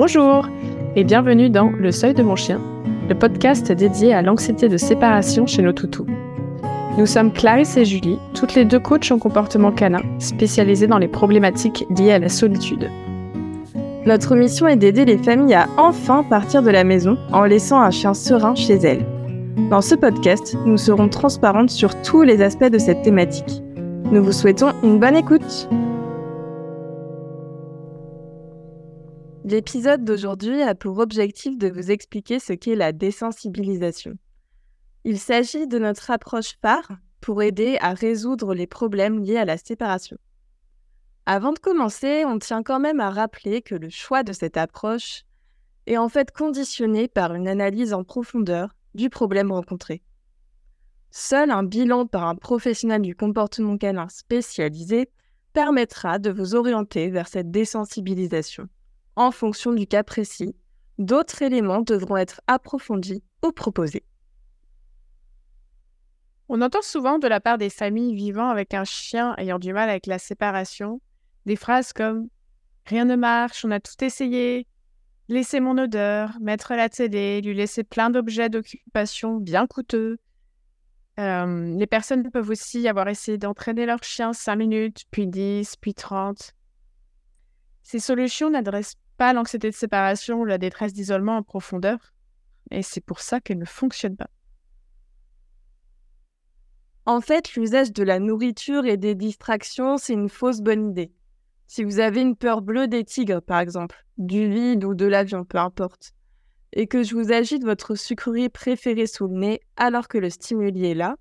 Bonjour et bienvenue dans Le Seuil de mon chien, le podcast dédié à l'anxiété de séparation chez nos toutous. Nous sommes Clarisse et Julie, toutes les deux coachs en comportement canin, spécialisées dans les problématiques liées à la solitude. Notre mission est d'aider les familles à enfin partir de la maison en laissant un chien serein chez elles. Dans ce podcast, nous serons transparentes sur tous les aspects de cette thématique. Nous vous souhaitons une bonne écoute. L'épisode d'aujourd'hui a pour objectif de vous expliquer ce qu'est la désensibilisation. Il s'agit de notre approche phare pour aider à résoudre les problèmes liés à la séparation. Avant de commencer, on tient quand même à rappeler que le choix de cette approche est en fait conditionné par une analyse en profondeur du problème rencontré. Seul un bilan par un professionnel du comportement canin spécialisé permettra de vous orienter vers cette désensibilisation en fonction du cas précis, d'autres éléments devront être approfondis ou proposés. On entend souvent de la part des familles vivant avec un chien ayant du mal avec la séparation des phrases comme Rien ne marche, on a tout essayé, laisser mon odeur, mettre la télé, lui laisser plein d'objets d'occupation bien coûteux. Euh, les personnes peuvent aussi avoir essayé d'entraîner leur chien 5 minutes, puis 10, puis 30. Ces solutions n'adressent pas l'anxiété de séparation ou la détresse d'isolement en profondeur, et c'est pour ça qu'elles ne fonctionnent pas. En fait, l'usage de la nourriture et des distractions, c'est une fausse bonne idée. Si vous avez une peur bleue des tigres, par exemple, du vide ou de l'avion, peu importe, et que je vous agite votre sucrerie préférée sous le nez alors que le stimuli est là,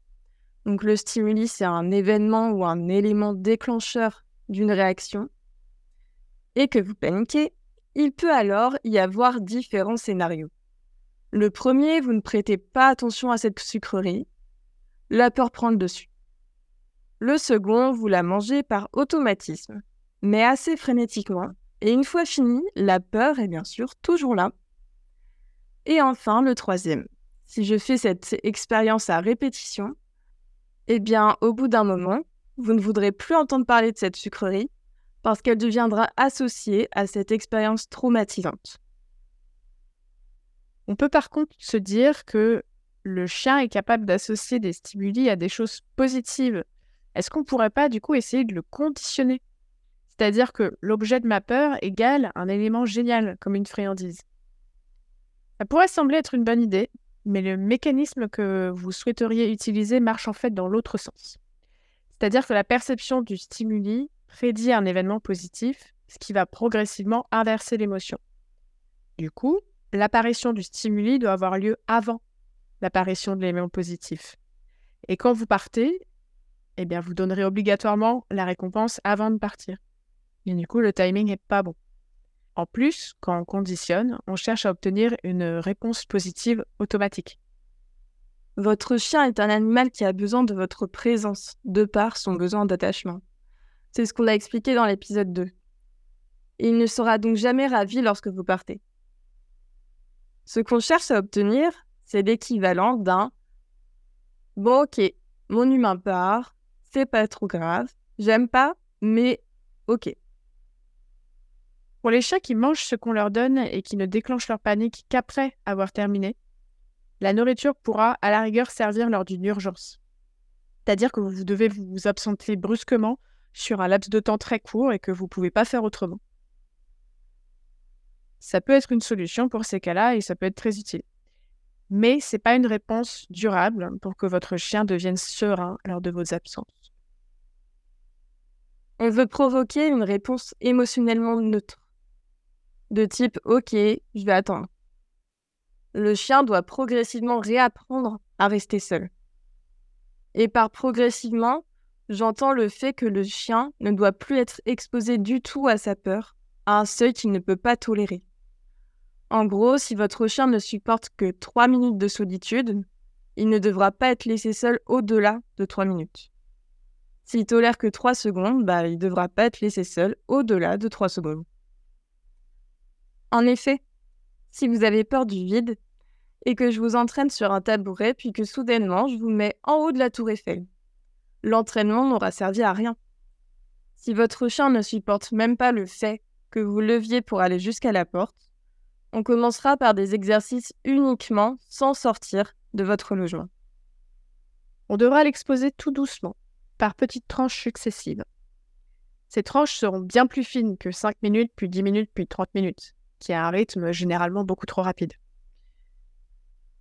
donc le stimuli c'est un événement ou un élément déclencheur d'une réaction, et que vous paniquez, il peut alors y avoir différents scénarios. Le premier, vous ne prêtez pas attention à cette sucrerie, la peur prend le dessus. Le second, vous la mangez par automatisme, mais assez frénétiquement, et une fois fini, la peur est bien sûr toujours là. Et enfin, le troisième, si je fais cette expérience à répétition, eh bien, au bout d'un moment, vous ne voudrez plus entendre parler de cette sucrerie parce qu'elle deviendra associée à cette expérience traumatisante. On peut par contre se dire que le chien est capable d'associer des stimuli à des choses positives. Est-ce qu'on ne pourrait pas du coup essayer de le conditionner? C'est-à-dire que l'objet de ma peur égale un élément génial, comme une friandise. Ça pourrait sembler être une bonne idée, mais le mécanisme que vous souhaiteriez utiliser marche en fait dans l'autre sens. C'est-à-dire que la perception du stimuli prédit un événement positif, ce qui va progressivement inverser l'émotion. Du coup, l'apparition du stimuli doit avoir lieu avant l'apparition de l'élément positif. Et quand vous partez, eh bien, vous donnerez obligatoirement la récompense avant de partir. Et du coup, le timing n'est pas bon. En plus, quand on conditionne, on cherche à obtenir une réponse positive automatique. Votre chien est un animal qui a besoin de votre présence, de par son besoin d'attachement. C'est ce qu'on a expliqué dans l'épisode 2. il ne sera donc jamais ravi lorsque vous partez. Ce qu'on cherche à obtenir, c'est l'équivalent d'un Bon, ok, mon humain part, c'est pas trop grave, j'aime pas, mais ok. Pour les chiens qui mangent ce qu'on leur donne et qui ne déclenchent leur panique qu'après avoir terminé, la nourriture pourra à la rigueur servir lors d'une urgence. C'est-à-dire que vous devez vous absenter brusquement sur un laps de temps très court et que vous ne pouvez pas faire autrement. Ça peut être une solution pour ces cas-là et ça peut être très utile. Mais ce n'est pas une réponse durable pour que votre chien devienne serein lors de vos absences. On veut provoquer une réponse émotionnellement neutre, de type OK, je vais attendre. Le chien doit progressivement réapprendre à rester seul. Et par progressivement, j'entends le fait que le chien ne doit plus être exposé du tout à sa peur, à un seuil qu'il ne peut pas tolérer. En gros, si votre chien ne supporte que 3 minutes de solitude, il ne devra pas être laissé seul au-delà de 3 minutes. S'il tolère que 3 secondes, bah, il ne devra pas être laissé seul au-delà de 3 secondes. En effet, si vous avez peur du vide et que je vous entraîne sur un tabouret puis que soudainement je vous mets en haut de la tour Eiffel, l'entraînement n'aura servi à rien. Si votre chien ne supporte même pas le fait que vous leviez pour aller jusqu'à la porte, On commencera par des exercices uniquement sans sortir de votre logement. On devra l'exposer tout doucement, par petites tranches successives. Ces tranches seront bien plus fines que 5 minutes, puis 10 minutes, puis 30 minutes, qui a un rythme généralement beaucoup trop rapide.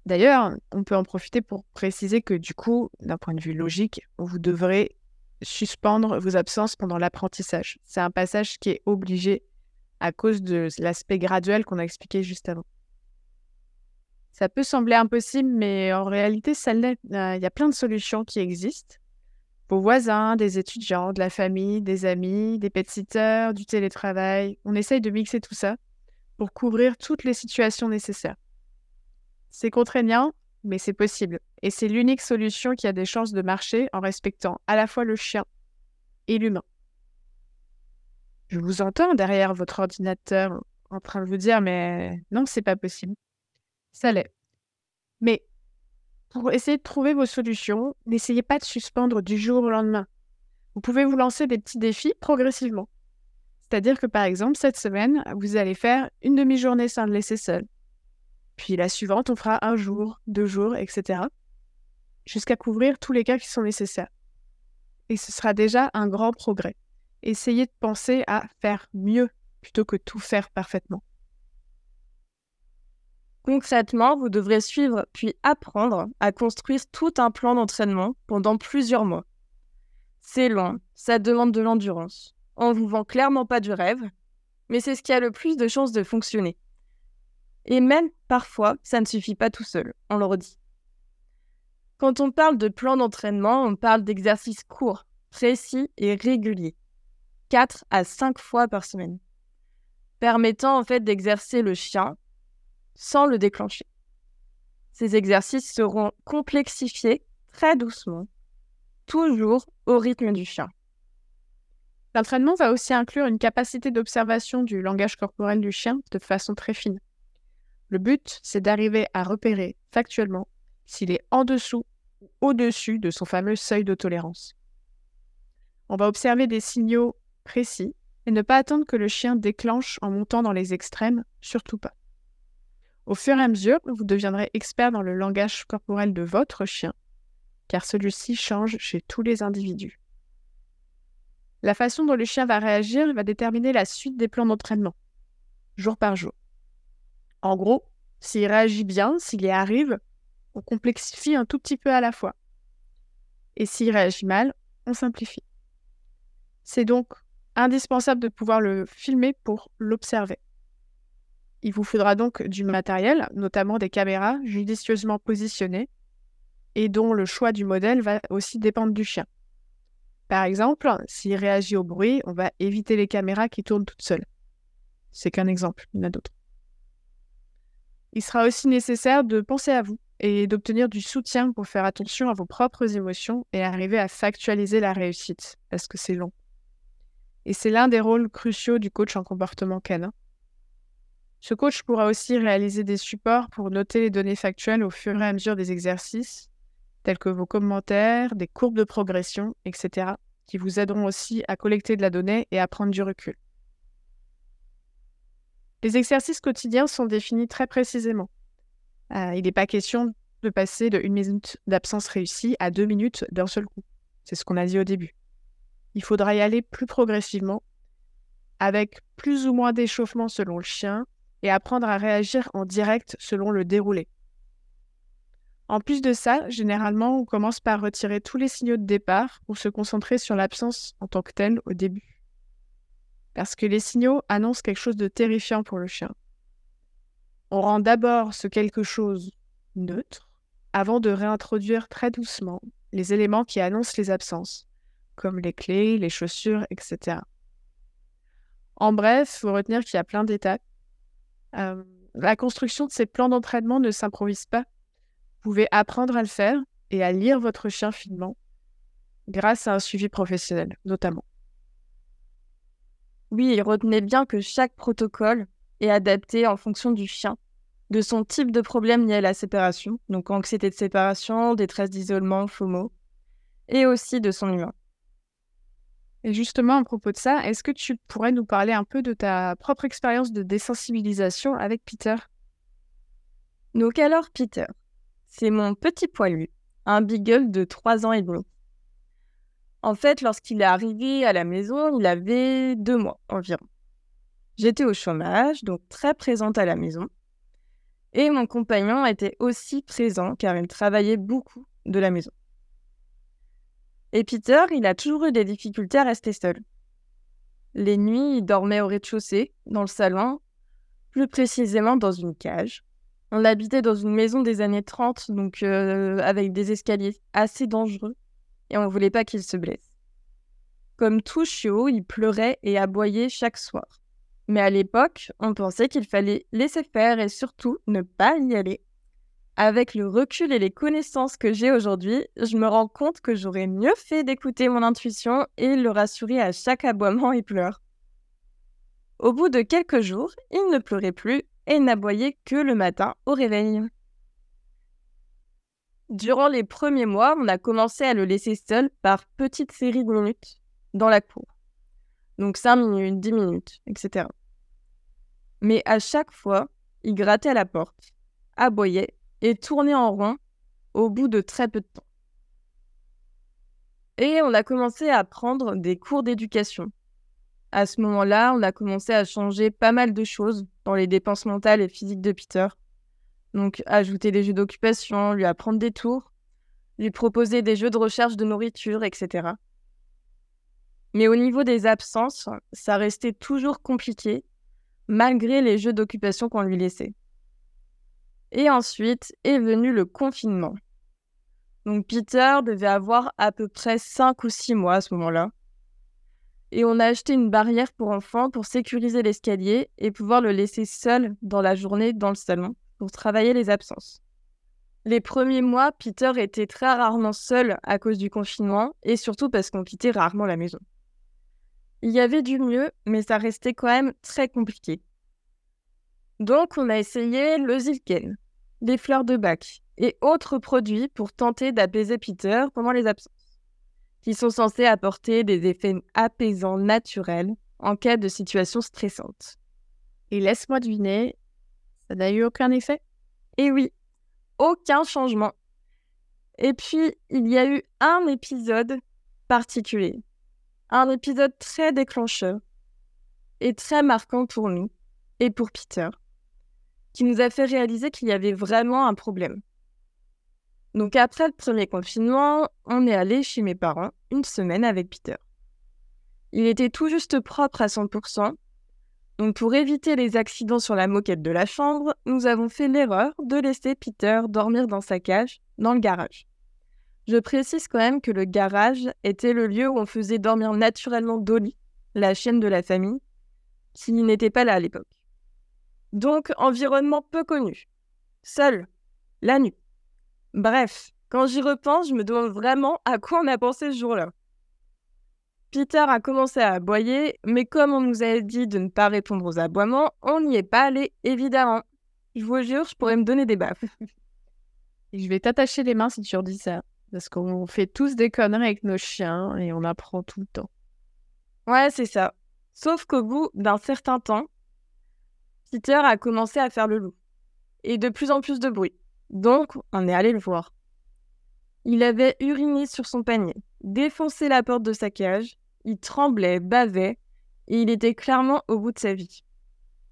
D'ailleurs, on peut en profiter pour préciser que du coup, d'un point de vue logique, vous devrez suspendre vos absences pendant l'apprentissage. C'est un passage qui est obligé à cause de l'aspect graduel qu'on a expliqué juste avant. Ça peut sembler impossible, mais en réalité. Euh, il y a plein de solutions qui existent. Vos voisins, des étudiants, de la famille, des amis, des pet-sitters, du télétravail. On essaye de mixer tout ça pour couvrir toutes les situations nécessaires. C'est contraignant, mais c'est possible. Et c'est l'unique solution qui a des chances de marcher en respectant à la fois le chien et l'humain. Je vous entends derrière votre ordinateur en train de vous dire, mais non, c'est pas possible. Ça l'est. Mais pour essayer de trouver vos solutions, n'essayez pas de suspendre du jour au lendemain. Vous pouvez vous lancer des petits défis progressivement. C'est-à-dire que par exemple, cette semaine, vous allez faire une demi-journée sans le laisser seul. Puis la suivante, on fera un jour, deux jours, etc. Jusqu'à couvrir tous les cas qui sont nécessaires. Et ce sera déjà un grand progrès. Essayez de penser à faire mieux plutôt que tout faire parfaitement. Concrètement, vous devrez suivre puis apprendre à construire tout un plan d'entraînement pendant plusieurs mois. C'est long, ça demande de l'endurance. On vous vend clairement pas du rêve, mais c'est ce qui a le plus de chances de fonctionner. Et même parfois, ça ne suffit pas tout seul, on le redit. Quand on parle de plan d'entraînement, on parle d'exercices courts, précis et réguliers, 4 à 5 fois par semaine, permettant en fait d'exercer le chien sans le déclencher. Ces exercices seront complexifiés très doucement, toujours au rythme du chien. L'entraînement va aussi inclure une capacité d'observation du langage corporel du chien de façon très fine. Le but, c'est d'arriver à repérer factuellement s'il est en dessous ou au-dessus de son fameux seuil de tolérance. On va observer des signaux précis et ne pas attendre que le chien déclenche en montant dans les extrêmes, surtout pas. Au fur et à mesure, vous deviendrez expert dans le langage corporel de votre chien, car celui-ci change chez tous les individus. La façon dont le chien va réagir va déterminer la suite des plans d'entraînement, jour par jour. En gros, s'il réagit bien, s'il y arrive, on complexifie un tout petit peu à la fois. Et s'il réagit mal, on simplifie. C'est donc indispensable de pouvoir le filmer pour l'observer. Il vous faudra donc du matériel, notamment des caméras judicieusement positionnées et dont le choix du modèle va aussi dépendre du chien. Par exemple, s'il réagit au bruit, on va éviter les caméras qui tournent toutes seules. C'est qu'un exemple, il y en a d'autres. Il sera aussi nécessaire de penser à vous et d'obtenir du soutien pour faire attention à vos propres émotions et arriver à factualiser la réussite, parce que c'est long. Et c'est l'un des rôles cruciaux du coach en comportement canin. Ce coach pourra aussi réaliser des supports pour noter les données factuelles au fur et à mesure des exercices, tels que vos commentaires, des courbes de progression, etc., qui vous aideront aussi à collecter de la donnée et à prendre du recul. Les exercices quotidiens sont définis très précisément. Euh, il n'est pas question de passer de une minute d'absence réussie à deux minutes d'un seul coup. C'est ce qu'on a dit au début. Il faudra y aller plus progressivement, avec plus ou moins d'échauffement selon le chien, et apprendre à réagir en direct selon le déroulé. En plus de ça, généralement, on commence par retirer tous les signaux de départ pour se concentrer sur l'absence en tant que telle au début. Parce que les signaux annoncent quelque chose de terrifiant pour le chien. On rend d'abord ce quelque chose neutre avant de réintroduire très doucement les éléments qui annoncent les absences, comme les clés, les chaussures, etc. En bref, il faut retenir qu'il y a plein d'étapes la construction de ces plans d'entraînement ne s'improvise pas. Vous pouvez apprendre à le faire et à lire votre chien finement grâce à un suivi professionnel, notamment. Oui, retenez bien que chaque protocole est adapté en fonction du chien, de son type de problème lié à la séparation, donc anxiété de séparation, détresse d'isolement, FOMO, et aussi de son humain. Et justement, à propos de ça, est-ce que tu pourrais nous parler un peu de ta propre expérience de désensibilisation avec Peter? Donc alors, Peter, c'est mon petit poilu, un beagle de 3 ans et demi. En fait, lorsqu'il est arrivé à la maison, il avait deux mois environ. J'étais au chômage, donc très présente à la maison. Et mon compagnon était aussi présent car il travaillait beaucoup de la maison. Et Peter, il a toujours eu des difficultés à rester seul. Les nuits, il dormait au rez-de-chaussée, dans le salon, plus précisément dans une cage. On habitait dans une maison des années 30, donc euh, avec des escaliers assez dangereux, et on ne voulait pas qu'il se blesse. Comme tout chiot, il pleurait et aboyait chaque soir. Mais à l'époque, on pensait qu'il fallait laisser faire et surtout ne pas y aller. Avec le recul et les connaissances que j'ai aujourd'hui, je me rends compte que j'aurais mieux fait d'écouter mon intuition et le rassurer à chaque aboiement et pleurs. Au bout de quelques jours, il ne pleurait plus et n'aboyait que le matin au réveil. Durant les premiers mois, on a commencé à le laisser seul par petites séries de minutes dans la cour. Donc 5 minutes, 10 minutes, etc. Mais à chaque fois, il grattait à la porte, aboyait et tourner en rond au bout de très peu de temps. Et on a commencé à prendre des cours d'éducation. À ce moment-là, on a commencé à changer pas mal de choses dans les dépenses mentales et physiques de Peter. Donc ajouter des jeux d'occupation, lui apprendre des tours, lui proposer des jeux de recherche de nourriture, etc. Mais au niveau des absences, ça restait toujours compliqué, malgré les jeux d'occupation qu'on lui laissait. Et ensuite est venu le confinement. Donc Peter devait avoir à peu près 5 ou 6 mois à ce moment-là. Et on a acheté une barrière pour enfants pour sécuriser l'escalier et pouvoir le laisser seul dans la journée dans le salon pour travailler les absences. Les premiers mois, Peter était très rarement seul à cause du confinement et surtout parce qu'on quittait rarement la maison. Il y avait du mieux, mais ça restait quand même très compliqué. Donc, on a essayé le Zilken, les fleurs de bac et autres produits pour tenter d'apaiser Peter pendant les absences, qui sont censés apporter des effets apaisants naturels en cas de situation stressante. Et laisse-moi deviner, ça n'a eu aucun effet Eh oui, aucun changement. Et puis, il y a eu un épisode particulier, un épisode très déclencheur et très marquant pour nous et pour Peter qui nous a fait réaliser qu'il y avait vraiment un problème. Donc après le premier confinement, on est allé chez mes parents une semaine avec Peter. Il était tout juste propre à 100%. Donc pour éviter les accidents sur la moquette de la chambre, nous avons fait l'erreur de laisser Peter dormir dans sa cage dans le garage. Je précise quand même que le garage était le lieu où on faisait dormir naturellement Dolly, la chienne de la famille, qui n'était pas là à l'époque. Donc, environnement peu connu. Seul. La nuit. Bref, quand j'y repense, je me demande vraiment à quoi on a pensé ce jour-là. Peter a commencé à aboyer, mais comme on nous avait dit de ne pas répondre aux aboiements, on n'y est pas allé, évidemment. Je vous jure, je pourrais me donner des baffes. je vais t'attacher les mains si tu redis ça. Parce qu'on fait tous des conneries avec nos chiens et on apprend tout le temps. Ouais, c'est ça. Sauf qu'au bout d'un certain temps, Peter a commencé à faire le loup. Et de plus en plus de bruit. Donc, on est allé le voir. Il avait uriné sur son panier, défoncé la porte de sa cage, il tremblait, bavait, et il était clairement au bout de sa vie.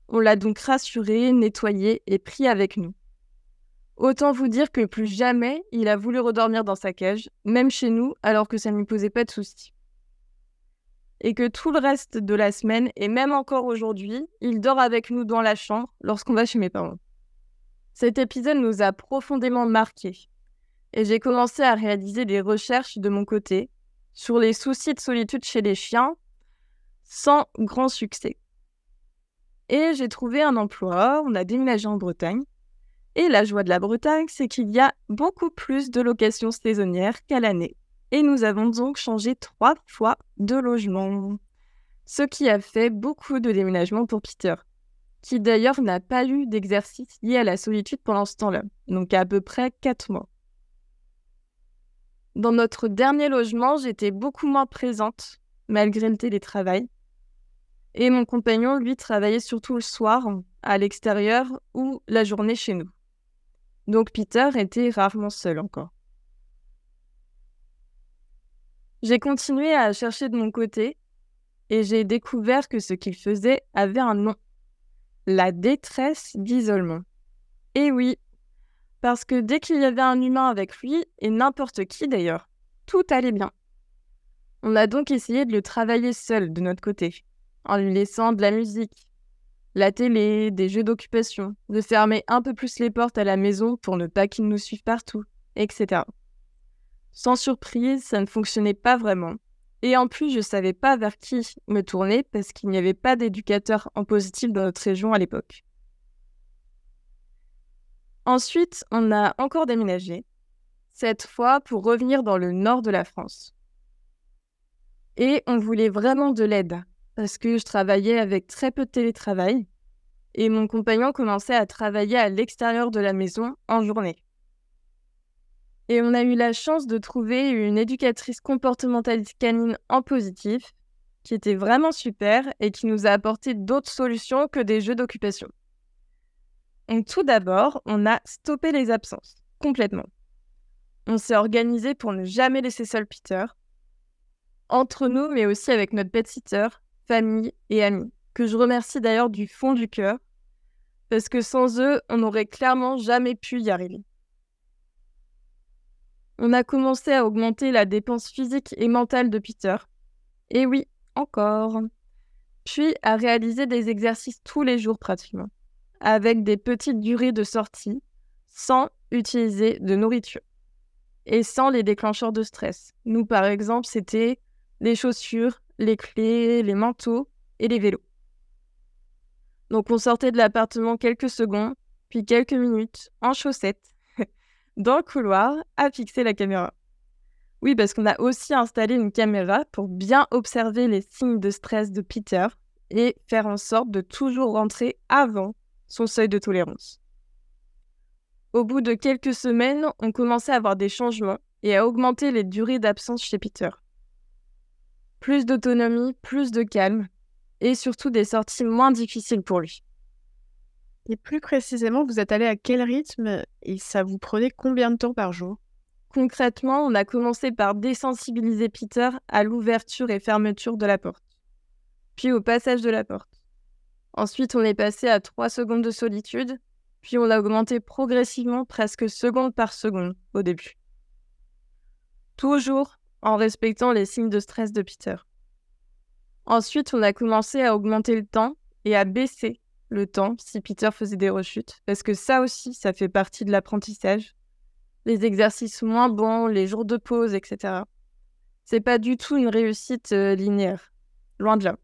On l'a donc rassuré, nettoyé et pris avec nous. Autant vous dire que plus jamais il a voulu redormir dans sa cage, même chez nous, alors que ça ne lui posait pas de soucis et que tout le reste de la semaine, et même encore aujourd'hui, il dort avec nous dans la chambre lorsqu'on va chez mes parents. Cet épisode nous a profondément marqués, et j'ai commencé à réaliser des recherches de mon côté sur les soucis de solitude chez les chiens, sans grand succès. Et j'ai trouvé un emploi, on a déménagé en Bretagne, et la joie de la Bretagne, c'est qu'il y a beaucoup plus de locations saisonnières qu'à l'année et nous avons donc changé trois fois de logement. Ce qui a fait beaucoup de déménagements pour Peter, qui d'ailleurs n'a pas eu d'exercice lié à la solitude pendant ce temps-là, donc à, peu près quatre mois. Dans notre dernier logement, j'étais beaucoup moins présente malgré le télétravail. Et mon compagnon, lui, travaillait surtout le soir, à l'extérieur ou la journée chez nous. Donc Peter était rarement seul encore. J'ai continué à chercher de mon côté et j'ai découvert que ce qu'il faisait avait un nom. La détresse d'isolement. Et oui, parce que dès qu'il y avait un humain avec lui, et n'importe qui d'ailleurs, tout allait bien. On a donc essayé de le travailler seul de notre côté, en lui laissant de la musique, la télé, des jeux d'occupation, de fermer un peu plus les portes à la maison pour ne pas qu'il nous suive partout, etc. Sans surprise, ça ne fonctionnait pas vraiment. Et en plus, je ne savais pas vers qui me tourner parce qu'il n'y avait pas d'éducateur en positif dans notre région à l'époque. Ensuite, on a encore déménagé, cette fois pour revenir dans le nord de la France. Et on voulait vraiment de l'aide parce que je travaillais avec très peu de télétravail et mon compagnon commençait à travailler à l'extérieur de la maison en journée. Et on a eu la chance de trouver une éducatrice comportementaliste canine en positif qui était vraiment super et qui nous a apporté d'autres solutions que des jeux d'occupation. Tout d'abord, on a stoppé les absences complètement. On s'est organisé pour ne jamais laisser seul Peter, entre nous, mais aussi avec notre pet sitter, famille et amis, que je remercie d'ailleurs du fond du cœur, parce que sans eux, on n'aurait clairement jamais pu y arriver. On a commencé à augmenter la dépense physique et mentale de Peter. Et oui, encore. Puis à réaliser des exercices tous les jours pratiquement, avec des petites durées de sortie, sans utiliser de nourriture et sans les déclencheurs de stress. Nous, par exemple, c'était les chaussures, les clés, les manteaux et les vélos. Donc on sortait de l'appartement quelques secondes, puis quelques minutes en chaussettes, dans le couloir, à fixer la caméra. Oui, parce qu'on a aussi installé une caméra pour bien observer les signes de stress de Peter et faire en sorte de toujours rentrer avant son seuil de tolérance. Au bout de quelques semaines, on commençait à avoir des changements et à augmenter les durées d'absence chez Peter plus d'autonomie, plus de calme et surtout des sorties moins difficiles pour lui. Et plus précisément, vous êtes allé à quel rythme et ça vous prenait combien de temps par jour? Concrètement, on a commencé par désensibiliser Peter à l'ouverture et fermeture de la porte, puis au passage de la porte. Ensuite, on est passé à 3 secondes de solitude, puis on a augmenté progressivement presque seconde par seconde au début. Toujours en respectant les signes de stress de Peter. Ensuite, on a commencé à augmenter le temps et à baisser le temps si Peter faisait des rechutes, parce que ça aussi, ça fait partie de l'apprentissage. Les exercices moins bons, les jours de pause, etc. C'est pas du tout une réussite euh, linéaire, loin de là.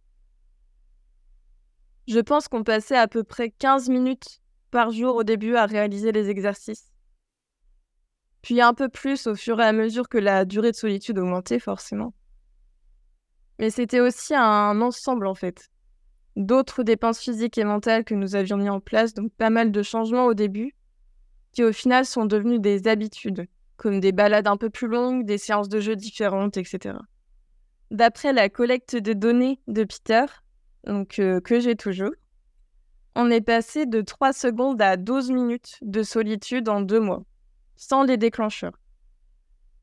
Je pense qu'on passait à peu près 15 minutes par jour au début à réaliser les exercices puis un peu plus au fur et à mesure que la durée de solitude augmentait forcément. Mais c'était aussi un ensemble en fait. D'autres dépenses physiques et mentales que nous avions mis en place, donc pas mal de changements au début, qui au final sont devenus des habitudes, comme des balades un peu plus longues, des séances de jeux différentes, etc. D'après la collecte de données de Peter, donc euh, que j'ai toujours, on est passé de 3 secondes à 12 minutes de solitude en deux mois sans les déclencheurs.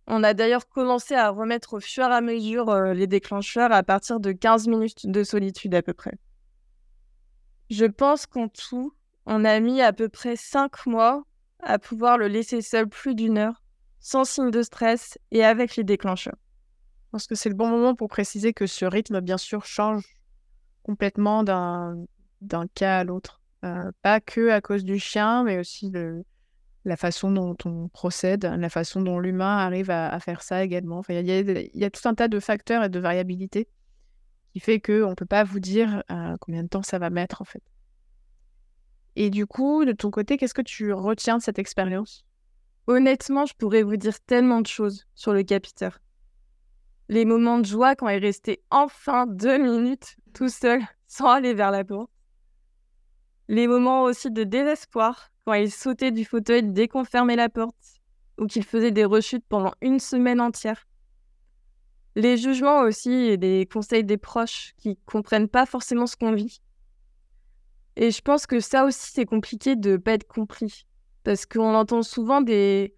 On a d'ailleurs commencé à remettre au fur et à mesure euh, les déclencheurs à partir de 15 minutes de solitude à peu près. Je pense qu'en tout, on a mis à peu près 5 mois à pouvoir le laisser seul plus d'une heure, sans signe de stress et avec les déclencheurs. Je pense que c'est le bon moment pour préciser que ce rythme, bien sûr, change complètement d'un cas à l'autre. Euh, pas que à cause du chien, mais aussi le, la façon dont on procède, la façon dont l'humain arrive à, faire ça également. Il y, a tout un tas de facteurs et de variabilités qui fait qu'on ne peut pas vous dire euh, combien de temps ça va mettre en fait. Et du coup, de ton côté, qu'est-ce que tu retiens de cette expérience? Honnêtement, je pourrais vous dire tellement de choses sur le capitaine. Les moments de joie quand il restait enfin deux minutes tout seul sans aller vers la porte. Les moments aussi de désespoir quand il sautait du fauteuil dès qu'on fermait la porte ou qu'il faisait des rechutes pendant une semaine entière. Les jugements aussi et des conseils des proches qui comprennent pas forcément ce qu'on vit. Et je pense que ça aussi, c'est compliqué de pas être compris. Parce qu'on entend souvent des.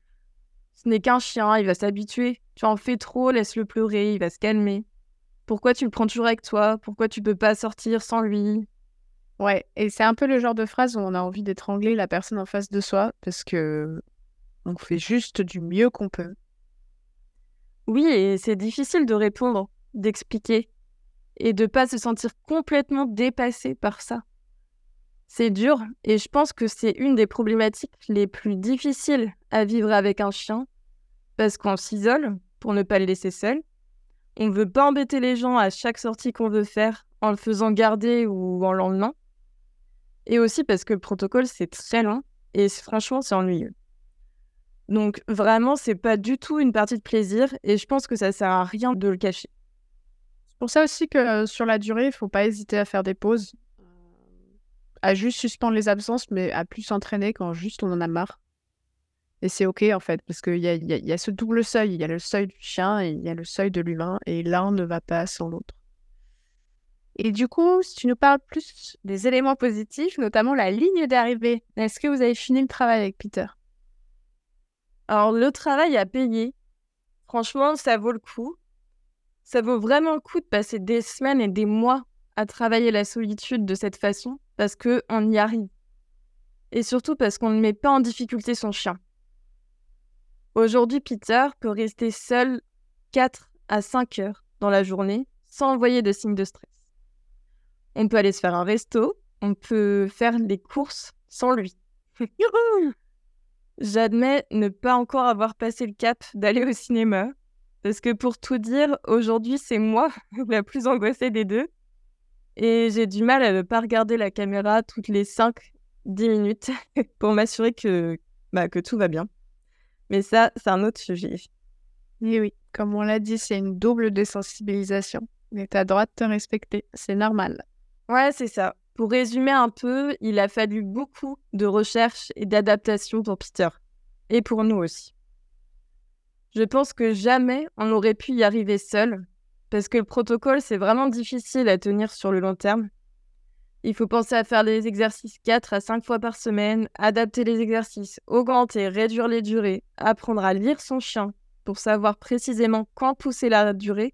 Ce n'est qu'un chien, il va s'habituer. Tu en fais trop, laisse-le pleurer, il va se calmer. Pourquoi tu le prends toujours avec toi? Pourquoi tu peux pas sortir sans lui? Ouais, et c'est un peu le genre de phrase où on a envie d'étrangler la personne en face de soi parce que on fait juste du mieux qu'on peut. Oui, et c'est difficile de répondre, d'expliquer et de pas se sentir complètement dépassé par ça. C'est dur et je pense que c'est une des problématiques les plus difficiles à vivre avec un chien parce qu'on s'isole pour ne pas le laisser seul. On ne veut pas embêter les gens à chaque sortie qu'on veut faire en le faisant garder ou en l'emmenant. Et aussi parce que le protocole, c'est très long et franchement, c'est ennuyeux. Donc vraiment, c'est pas du tout une partie de plaisir et je pense que ça sert à rien de le cacher. C'est pour ça aussi que euh, sur la durée, il faut pas hésiter à faire des pauses, à juste suspendre les absences, mais à plus s'entraîner quand juste on en a marre. Et c'est ok en fait, parce qu'il y a, y, a, a ce double seuil. Il y a le seuil du chien et il y a le seuil de l'humain, et l'un ne va pas sans l'autre. Et du coup, si tu nous parles plus des éléments positifs, notamment la ligne d'arrivée, est-ce que vous avez fini le travail avec Peter? Alors, le travail à payer, franchement, ça vaut le coup. Ça vaut vraiment le coup de passer des semaines et des mois à travailler la solitude de cette façon, parce qu'on y arrive. Et surtout parce qu'on ne met pas en difficulté son chien. Aujourd'hui, Peter peut rester seul 4 à 5 heures dans la journée sans envoyer de signes de stress. On peut aller se faire un resto, on peut faire les courses sans lui. J'admets ne pas encore avoir passé le cap d'aller au cinéma, parce que pour tout dire, aujourd'hui c'est moi la plus angoissée des deux, et j'ai du mal à ne pas regarder la caméra toutes les 5-10 minutes pour m'assurer que, bah, que tout va bien. Mais ça, c'est un autre sujet. Oui, oui, comme on l'a dit, c'est une double désensibilisation. Mais t'as droit de te respecter, c'est normal. Ouais, c'est ça. Pour résumer un peu, il a fallu beaucoup de recherche et d'adaptation pour Peter. Et pour nous aussi. Je pense que jamais on n'aurait pu y arriver seul, parce que le protocole, c'est vraiment difficile à tenir sur le long terme. Il faut penser à faire les exercices 4 à 5 fois par semaine, adapter les exercices, augmenter, réduire les durées, apprendre à lire son chien pour savoir précisément quand pousser la durée,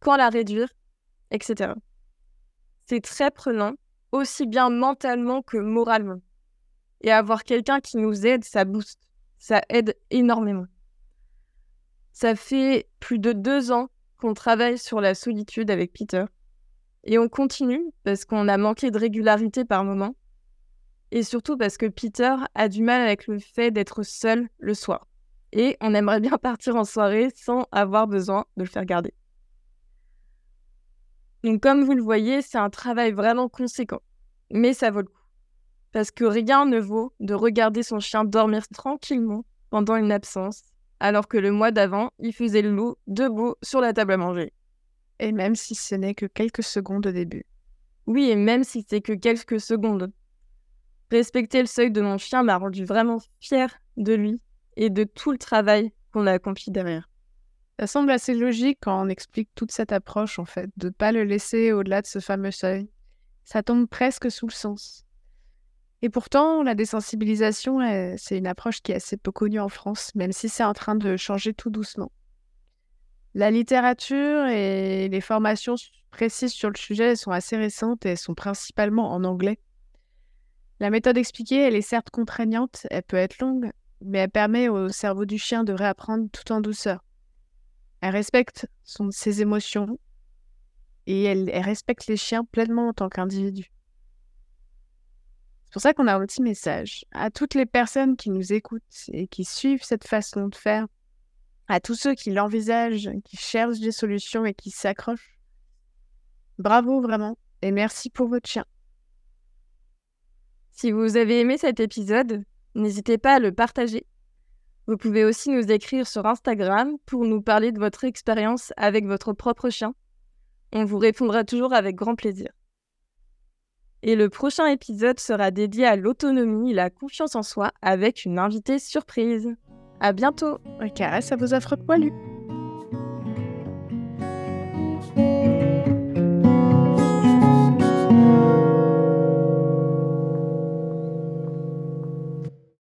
quand la réduire, etc c'est très prenant, aussi bien mentalement que moralement. Et avoir quelqu'un qui nous aide, ça booste, ça aide énormément. Ça fait plus de deux ans qu'on travaille sur la solitude avec Peter. Et on continue parce qu'on a manqué de régularité par moment. Et surtout parce que Peter a du mal avec le fait d'être seul le soir. Et on aimerait bien partir en soirée sans avoir besoin de le faire garder. Donc, comme vous le voyez, c'est un travail vraiment conséquent. Mais ça vaut le coup. Parce que rien ne vaut de regarder son chien dormir tranquillement pendant une absence, alors que le mois d'avant, il faisait le loup debout sur la table à manger. Et même si ce n'est que quelques secondes au début. Oui, et même si c'est que quelques secondes. Respecter le seuil de mon chien m'a rendu vraiment fière de lui et de tout le travail qu'on a accompli derrière. Ça semble assez logique quand on explique toute cette approche, en fait, de ne pas le laisser au-delà de ce fameux seuil. Ça tombe presque sous le sens. Et pourtant, la désensibilisation, c'est une approche qui est assez peu connue en France, même si c'est en train de changer tout doucement. La littérature et les formations précises sur le sujet sont assez récentes et sont principalement en anglais. La méthode expliquée, elle est certes contraignante, elle peut être longue, mais elle permet au cerveau du chien de réapprendre tout en douceur. Elle respecte ses émotions et elle, respecte les chiens pleinement en tant qu'individu. C'est pour ça qu'on a un petit message à toutes les personnes qui nous écoutent et qui suivent cette façon de faire, à tous ceux qui l'envisagent, qui cherchent des solutions et qui s'accrochent. Bravo vraiment et merci pour votre chien. Si vous avez aimé cet épisode, n'hésitez pas à le partager vous pouvez aussi nous écrire sur Instagram pour nous parler de votre expérience avec votre propre chien. On vous répondra toujours avec grand plaisir. Et le prochain épisode sera dédié à l'autonomie et la confiance en soi avec une invitée surprise. À bientôt. Caresse à vos affreux poilus.